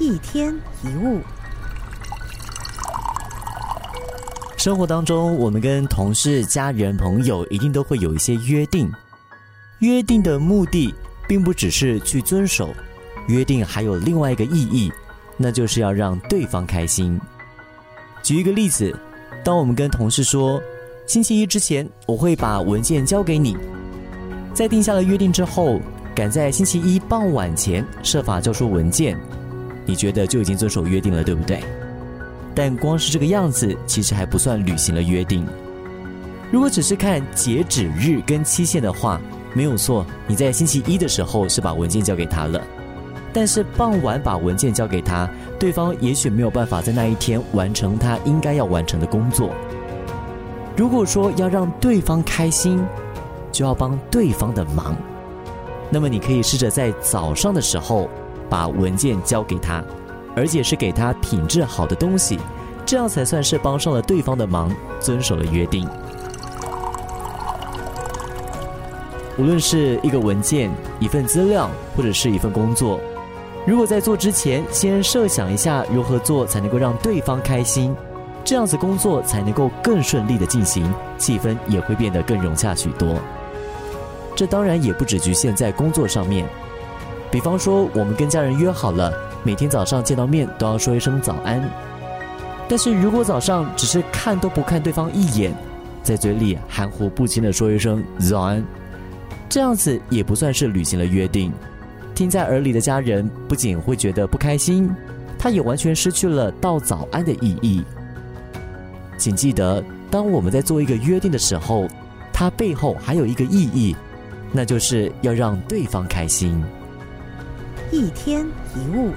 一天一物。生活当中，我们跟同事、家人、朋友一定都会有一些约定。约定的目的，并不只是去遵守，约定还有另外一个意义，那就是要让对方开心。举一个例子，当我们跟同事说，星期一之前我会把文件交给你，在定下了约定之后，赶在星期一傍晚前设法交出文件。你觉得就已经遵守约定了，对不对？但光是这个样子，其实还不算履行了约定。如果只是看截止日跟期限的话，没有错，你在星期一的时候是把文件交给他了。但是傍晚把文件交给他，对方也许没有办法在那一天完成他应该要完成的工作。如果说要让对方开心，就要帮对方的忙。那么你可以试着在早上的时候。把文件交给他，而且是给他品质好的东西，这样才算是帮上了对方的忙，遵守了约定。无论是一个文件、一份资料，或者是一份工作，如果在做之前先设想一下如何做才能够让对方开心，这样子工作才能够更顺利的进行，气氛也会变得更融洽许多。这当然也不只局限在工作上面。比方说，我们跟家人约好了，每天早上见到面都要说一声早安。但是如果早上只是看都不看对方一眼，在嘴里含糊不清的说一声早安，这样子也不算是履行了约定。听在耳里的家人不仅会觉得不开心，他也完全失去了道早安的意义。请记得，当我们在做一个约定的时候，它背后还有一个意义，那就是要让对方开心。一天一物。